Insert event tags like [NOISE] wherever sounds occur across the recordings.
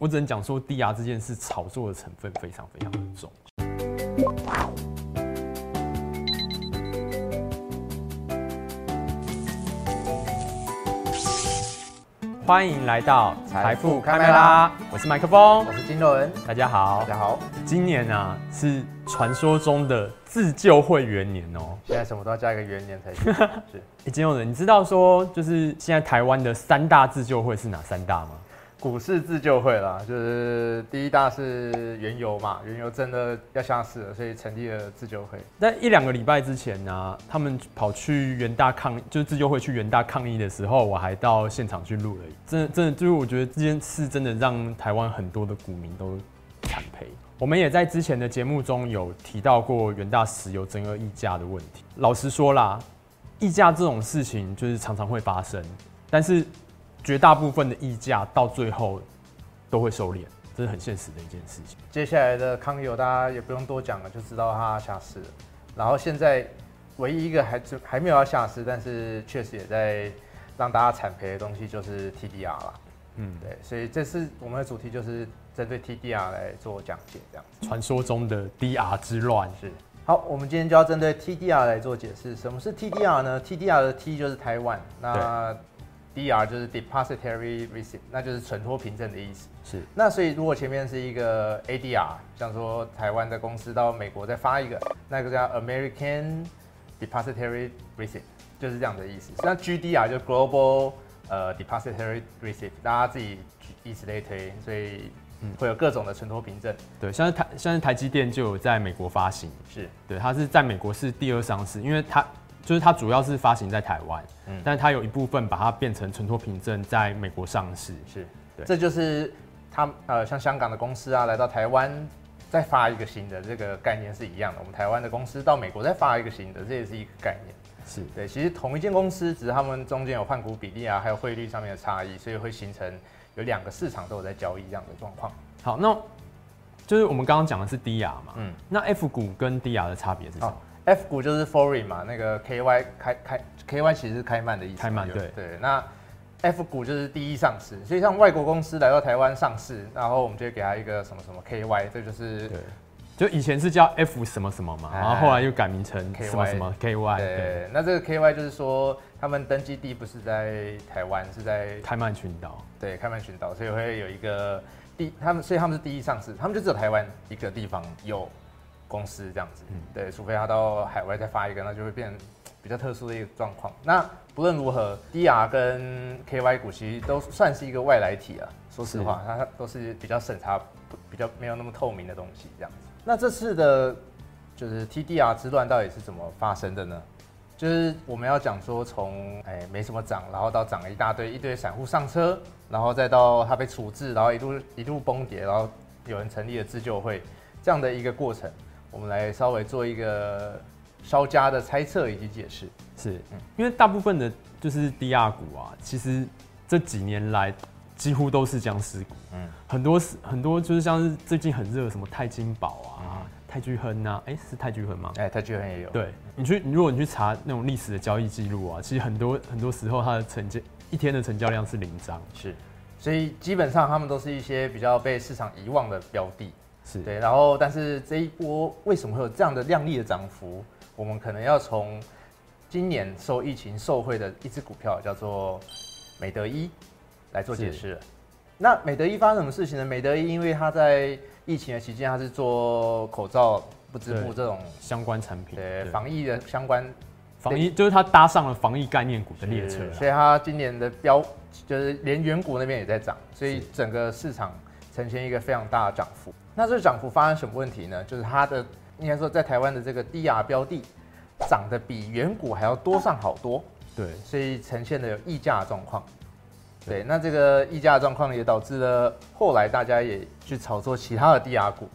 我只能讲说，DR 这件事炒作的成分非常非常的重。欢迎来到财富开麦啦，我是麦克风，我是筋肉人，大家好，大家好。今年啊是传说中的自救会元年哦，现在什么都要加一个元年才行。[LAUGHS] 是，哎，筋肉人，你知道说就是现在台湾的三大自救会是哪三大吗？股市自救会啦，就是第一大是原油嘛，原油真的要下市了，所以成立了自救会。在一两个礼拜之前呢、他们跑去元大抗，就是自救会去元大抗议的时候，我还到现场去录了。真的，真的，就是我觉得这件事真的让台湾很多的股民都惨赔。我们也在之前的节目中有提到过元大石油正二议价的问题。老实说啦，溢价这种事情就是常常会发生，但是。绝大部分的议价到最后都会收敛，这是很现实的一件事情。接下来的康友大家也不用多讲了，就知道它下市了。然后现在唯一一个还还没有要下市，但是确实也在让大家惨赔的东西就是 TDR 啦。嗯，对，所以这次我们的主题就是针对 TDR 来做讲解，这样子。传说中的 DR 之乱是。好，我们今天就要针对 TDR 来做解释。什么是 TDR 呢？TDR 的 T 就是台湾，那。DR 就是 Depository Receipt，那就是存托凭证的意思。是。那所以如果前面是一个 ADR，像说台湾的公司到美国再发一个，那个叫 American Depository Receipt，就是这样的意思。那 GDR 就 Global 呃 Depository Receipt，大家自己以此类推，所以会有各种的存托凭证。对，像是台像是台积电就有在美国发行。是。对，它是在美国是第二上市，因为它。就是它主要是发行在台湾，嗯，但是它有一部分把它变成存托凭证，在美国上市，是，对，这就是它呃，像香港的公司啊，来到台湾再发一个新的，这个概念是一样的。我们台湾的公司到美国再发一个新的，这也是一个概念，是对。其实同一间公司，只是他们中间有换股比例啊，还有汇率上面的差异，所以会形成有两个市场都有在交易这样的状况。好，那就是我们刚刚讲的是低 r 嘛，嗯，那 F 股跟低 r 的差别是什么？F 股就是 foreign 嘛，那个 KY 开开 KY 其实是开曼的意思。开曼对对。那 F 股就是第一上市，所以像外国公司来到台湾上市，然后我们就会给他一个什么什么 KY，这就是对。就以前是叫 F 什么什么嘛，然后后来又改名成什么什么 KY。对，对。那这个 KY 就是说他们登记地不是在台湾，是在开曼群岛。对，开曼群岛，所以会有一个第他们，所以他们是第一上市，他们就只有台湾一个地方有。公司这样子，对，除非他到海外再发一个，那就会变 [TSK] 比较特殊的一个状况。那不论如何，DR 跟 KY 股其实都算是一个外来体啊。说实话，它都是比较审查、比较没有那么透明的东西这样子。那这次的，就是 TDR 之乱到底是怎么发生的呢？就是我们要讲说，从哎没什么涨，然后到涨了一大堆，一堆散户上车，然后再到它被处置，然后一路一路崩跌，然后有人成立了自救会，这样的一个过程。我们来稍微做一个稍加的猜测以及解释，是，嗯，因为大部分的就是低压股啊，其实这几年来几乎都是僵尸股，嗯，很多是很多就是像是最近很热什么泰金宝啊、嗯、泰巨亨啊，哎、欸，是泰巨亨吗？哎、欸，泰巨亨也有。对，你去，如果你去查那种历史的交易记录啊，其实很多很多时候它的成交一天的成交量是零张，是，所以基本上他们都是一些比较被市场遗忘的标的。是对，然后但是这一波为什么会有这样的亮丽的涨幅？我们可能要从今年受疫情受惠的一只股票叫做美德一来做解释。那美德一发生什么事情呢？美德一因为它在疫情的期间，它是做口罩、不织布这种相关产品，对，对防疫的相关防疫，就是它搭上了防疫概念股的列车，所以它今年的标就是连远股那边也在涨，所以整个市场呈现一个非常大的涨幅。那这个涨幅发生什么问题呢？就是它的应该说在台湾的这个 DR 标的涨得比远股还要多上好多，对，所以呈现的有溢价状况。对，那这个溢价状况也导致了后来大家也去炒作其他的 DR 股，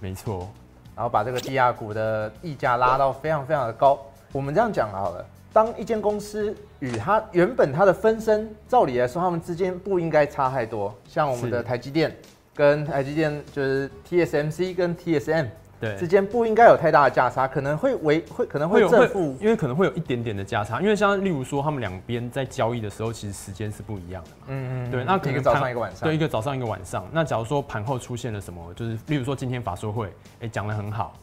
没错，然后把这个 DR 股的溢价拉到非常非常的高。我们这样讲好了，当一间公司与它原本它的分身，照理来说，它们之间不应该差太多。像我们的台积电。跟台积电就是 TSMC 跟 TSM，对之间不应该有太大的价差，可能会为会可能会正负，因为可能会有一点点的价差，因为像例如说他们两边在交易的时候，其实时间是不一样的嘛。嗯嗯，对，那可能一个早上一个晚上，对，一个早上一个晚上。那假如说盘后出现了什么，就是例如说今天法说会，哎、欸，讲的很好，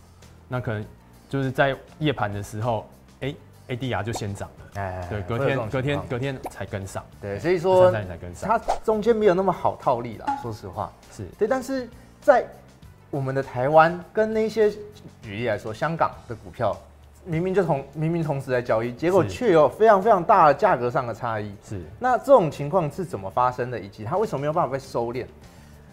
那可能就是在夜盘的时候，哎、欸、，ADR 就先涨了。哎，对，隔天隔天隔天才跟上。对，所以说才跟上，它中间没有那么好套利啦，说实话。是对，但是在我们的台湾跟那些举例来说，香港的股票明明就同明明同时在交易，结果却有非常非常大的价格上的差异。是，那这种情况是怎么发生的，以及它为什么没有办法被收敛？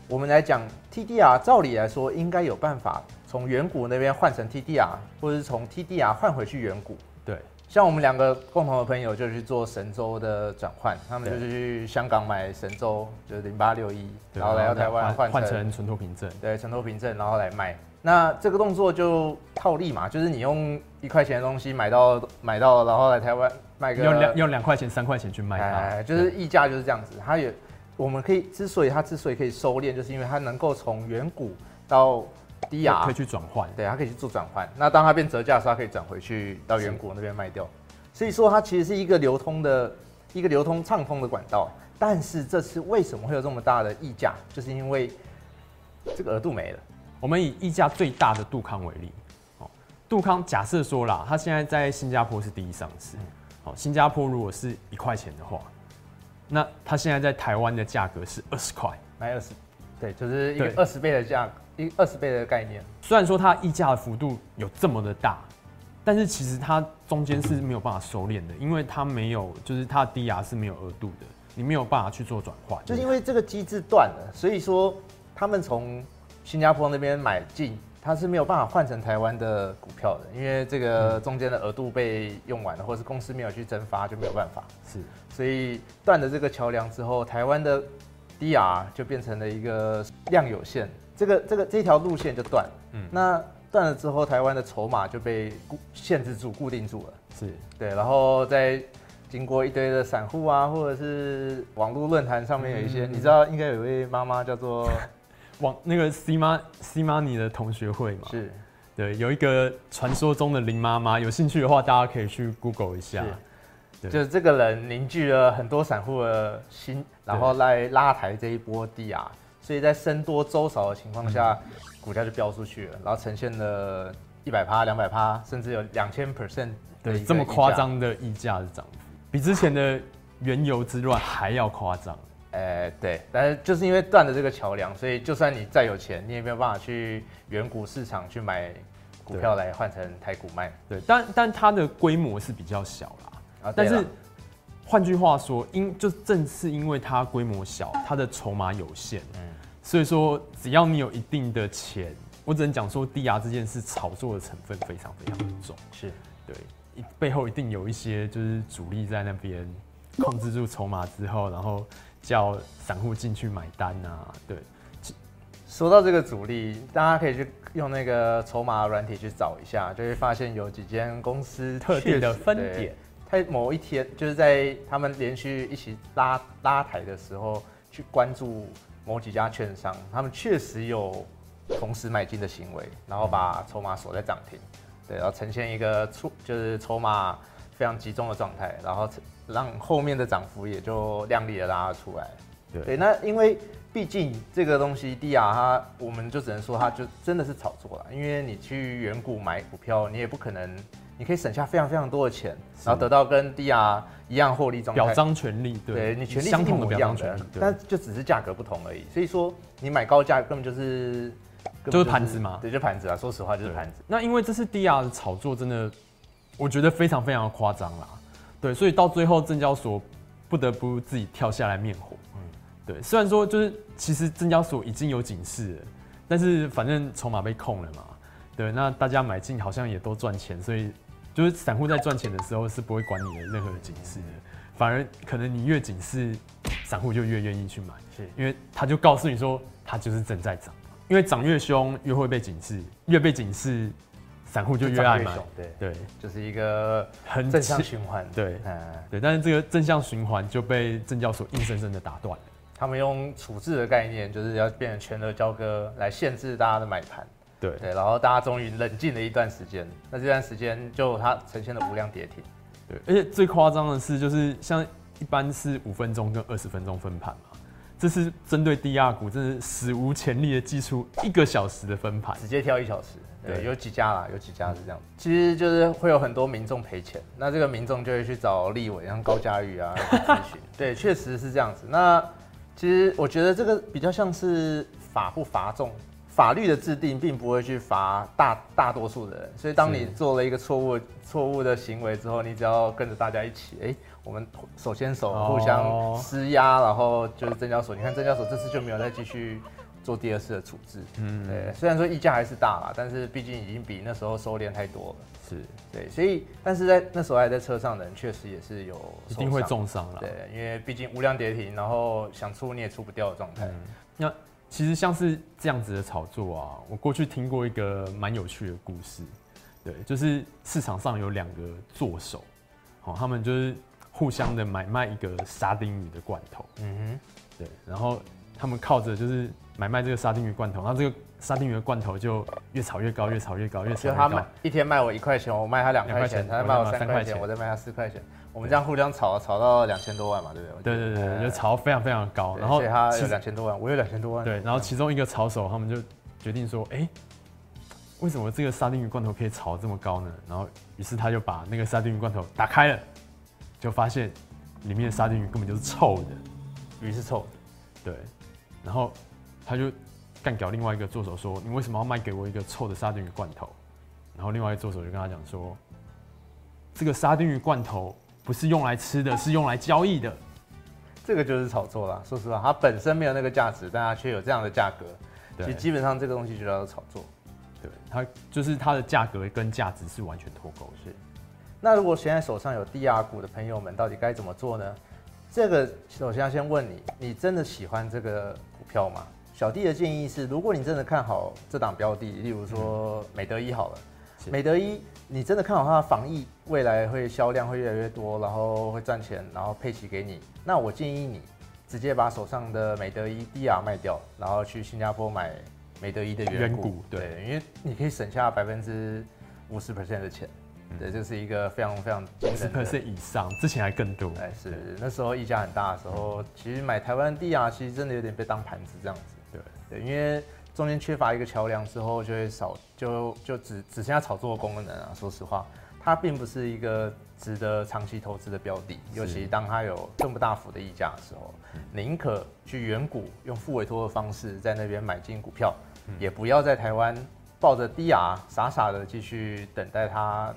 我们来讲 TDR，照理来说应该有办法从远古那边换成 TDR，或者是从 TDR 换回去远古。对。像我们两个共同的朋友就去做神州的转换，他们就是去香港买神州，就是零八六一，然后来到台湾换换成存托凭证，对，存托凭证，然后来卖。那这个动作就套利嘛，就是你用一块钱的东西买到买到，然后来台湾卖个用两用两块钱三块钱去卖它，哎，就是溢价就是这样子。它也我们可以之所以它之所以可以收敛，就是因为它能够从远古到。低压可以去转换，对，它可以去做转换。那当它变折价的时候，它可以转回去到远古那边卖掉。所以说，它其实是一个流通的一个流通畅通的管道。但是这次为什么会有这么大的溢价？就是因为这个额度没了。我们以溢价最大的杜康为例，哦，杜康假设说啦，它现在在新加坡是第一上市，好，新加坡如果是一块钱的话，那它现在在台湾的价格是二十块，卖二十，对，就是一个二十倍的价格。一二十倍的概念，虽然说它溢价的幅度有这么的大，但是其实它中间是没有办法收敛的，因为它没有，就是它的 DR 是没有额度的，你没有办法去做转换。就是因为这个机制断了，所以说他们从新加坡那边买进，它是没有办法换成台湾的股票的，因为这个中间的额度被用完了，或者是公司没有去增发，就没有办法。是，所以断了这个桥梁之后，台湾的 DR 就变成了一个量有限。这个这个这条路线就断，嗯，那断了之后，台湾的筹码就被固限制住、固定住了，是。对，然后再经过一堆的散户啊，或者是网络论坛上面有一些，嗯、你知道，应该有一位妈妈叫做 [LAUGHS] 网那个 C 妈 C 妈你的同学会嘛？是，对，有一个传说中的林妈妈，有兴趣的话，大家可以去 Google 一下，对，就是这个人凝聚了很多散户的心，然后来拉抬这一波地啊。所以在僧多粥少的情况下，股价就飙出去了，然后呈现了一百趴、两百趴，甚至有两千 percent，对，这么夸张的溢价的涨幅，比之前的原油之乱还要夸张。哎，对，但是就是因为断了这个桥梁，所以就算你再有钱，你也没有办法去远古市场去买股票来换成台股卖。对，但但它的规模是比较小啦。啊，但是换句话说，因就正是因为它规模小，它的筹码有限。嗯。所以说，只要你有一定的钱，我只能讲说低压这件事炒作的成分非常非常的重。是，对，背后一定有一些就是主力在那边控制住筹码之后，然后叫散户进去买单啊。对，说到这个主力，大家可以去用那个筹码软体去找一下，就会发现有几间公司特定的分点，它某一天就是在他们连续一起拉拉抬的时候去关注。某几家券商，他们确实有同时买进的行为，然后把筹码锁在涨停，对，然后呈现一个出就是筹码非常集中的状态，然后让后面的涨幅也就亮丽的拉出来。对，对，那因为毕竟这个东西低啊，它我们就只能说它就真的是炒作了，因为你去远古买股票，你也不可能。你可以省下非常非常多的钱，然后得到跟 DR 一样获利状态。表彰权利，对，对你权利相同的表彰权利，但就只是价格不同而已。所以说你买高价根本就是就是盘子嘛，对，就盘子啊。说实话就是盘子。那因为这次 DR 的炒作真的，我觉得非常非常的夸张啦。对，所以到最后证交所不得不自己跳下来灭火。嗯，对，虽然说就是其实证交所已经有警示了，但是反正筹码被控了嘛。对，那大家买进好像也都赚钱，所以。就是散户在赚钱的时候是不会管你的任何的警示的，反而可能你越警示，散户就越愿意去买，是。因为他就告诉你说它就是正在涨，因为涨越凶越会被警示，越被警示，散户就越爱买，对。对，就是一个很正向循环，对，嗯。对，但是这个正向循环就被证交所硬生生的打断了，他们用处置的概念，就是要变成全额交割来限制大家的买盘。对对，然后大家终于冷静了一段时间，那这段时间就它呈现了无量跌停。对，而且最夸张的是，就是像一般是五分钟跟二十分钟分盘嘛，这是针对低压股，真是史无前例的祭出一个小时的分盘，直接跳一小时。对，有几家啦，有几家是这样。其实就是会有很多民众赔钱，那这个民众就会去找立委，像高嘉瑜啊 [LAUGHS] 咨询。对，确实是这样子。那其实我觉得这个比较像是法不罚重，法律的制定并不会去罚大大多数的人。所以当你做了一个错误错误的行为之后，你只要跟着大家一起，哎，我们手牵手互相施压，然后就是证交所。你看证交所这次就没有再继续。做第二次的处置，嗯，对，虽然说溢价还是大啦，但是毕竟已经比那时候收敛太多了，是对，所以但是在那时候还在车上的人确实也是有一定会重伤了，对，因为毕竟无量跌停，然后想出你也出不掉的状态。那其实像是这样子的炒作啊，我过去听过一个蛮有趣的故事，对，就是市场上有两个作手，好，他们就是互相的买卖一个沙丁鱼的罐头，嗯哼，对，然后他们靠着就是。买卖这个沙丁鱼罐头，然后这个沙丁鱼的罐头就越炒越高，越炒越高，越炒越高。就他卖一天卖我一块钱，我卖他两块钱，他卖我三块钱，我再卖他四块钱。我们这样互相炒，炒到两千多万嘛，对不对？对对对，就炒到非常非常高。然后他有两千多万，我有两千多万。对，然后其中一个炒手他们就决定说，哎，为什么这个沙丁鱼罐头可以炒这么高呢？然后于是他就把那个沙丁鱼罐头打开了，就发现里面的沙丁鱼根本就是臭的，鱼是臭的。对，然后。他就干掉另外一个助手说：“你为什么要卖给我一个臭的沙丁鱼罐头？”然后另外一个助手就跟他讲说：“这个沙丁鱼罐头不是用来吃的，是用来交易的。”这个就是炒作啦。说实话，它本身没有那个价值，但它却有这样的价格。对，其实基本上这个东西就叫做炒作。对，它就是它的价格跟价值是完全脱钩。是。那如果现在手上有低亚股的朋友们，到底该怎么做呢？这个首先要先问你：你真的喜欢这个股票吗？小弟的建议是，如果你真的看好这档标的，例如说美德一好了，美德一，你真的看好它的防疫未来会销量会越来越多，然后会赚钱，然后配齐给你，那我建议你直接把手上的美德一 DR 卖掉，然后去新加坡买美德一的原股，对，因为你可以省下百分之五十 percent 的钱，对，这是一个非常非常五十 percent 以上，之前还更多，哎，是那时候溢价很大的时候，其实买台湾地啊其实真的有点被当盘子这样子。对。对，因为中间缺乏一个桥梁之后，就会少，就就只只剩下炒作的功能啊。说实话，它并不是一个值得长期投资的标的，尤其当它有这么大幅的溢价的时候，宁可去远股用付委托的方式在那边买进股票，也不要在台湾抱着低亚傻傻的继续等待它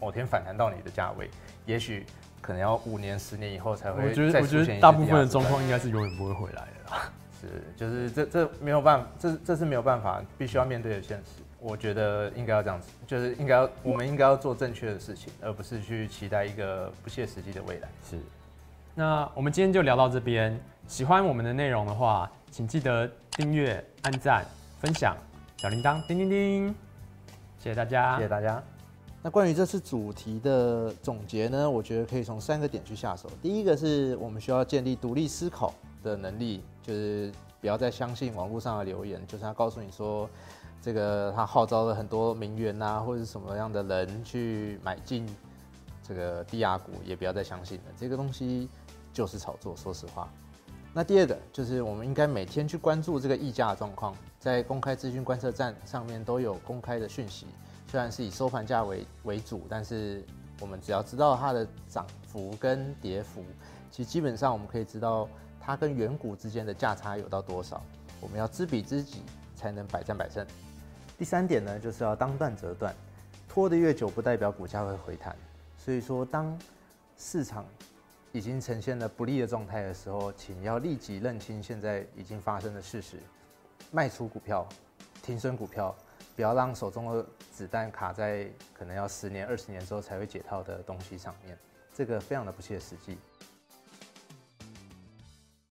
某天反弹到你的价位，也许可能要五年、十年以后才会。我觉得，我觉得大部分的状况应该是永远不会回来的啦。是，就是这这没有办法，这这是没有办法，必须要面对的现实。我觉得应该要这样子，就是应该要，我们应该要做正确的事情，而不是去期待一个不切实际的未来。是。那我们今天就聊到这边，喜欢我们的内容的话，请记得订阅、按赞、分享，小铃铛叮叮叮。谢谢大家，谢谢大家。那关于这次主题的总结呢，我觉得可以从三个点去下手。第一个是我们需要建立独立思考的能力，就是不要再相信网络上的留言，就是他告诉你说，这个他号召了很多名媛呐，或者什么样的人去买进这个低压股，也不要再相信了，这个东西就是炒作。说实话，那第二个就是我们应该每天去关注这个溢价的状况，在公开资讯观测站上面都有公开的讯息，虽然是以收盘价为为主，但是我们只要知道它的涨幅跟跌幅，其实基本上我们可以知道。它跟远股之间的价差有到多少？我们要知彼知己，才能百战百胜。第三点呢，就是要当断则断，拖得越久，不代表股价会回弹。所以说，当市场已经呈现了不利的状态的时候，请要立即认清现在已经发生的事实，卖出股票，停损股票，不要让手中的子弹卡在可能要十年、二十年之后才会解套的东西上面，这个非常的不切实际。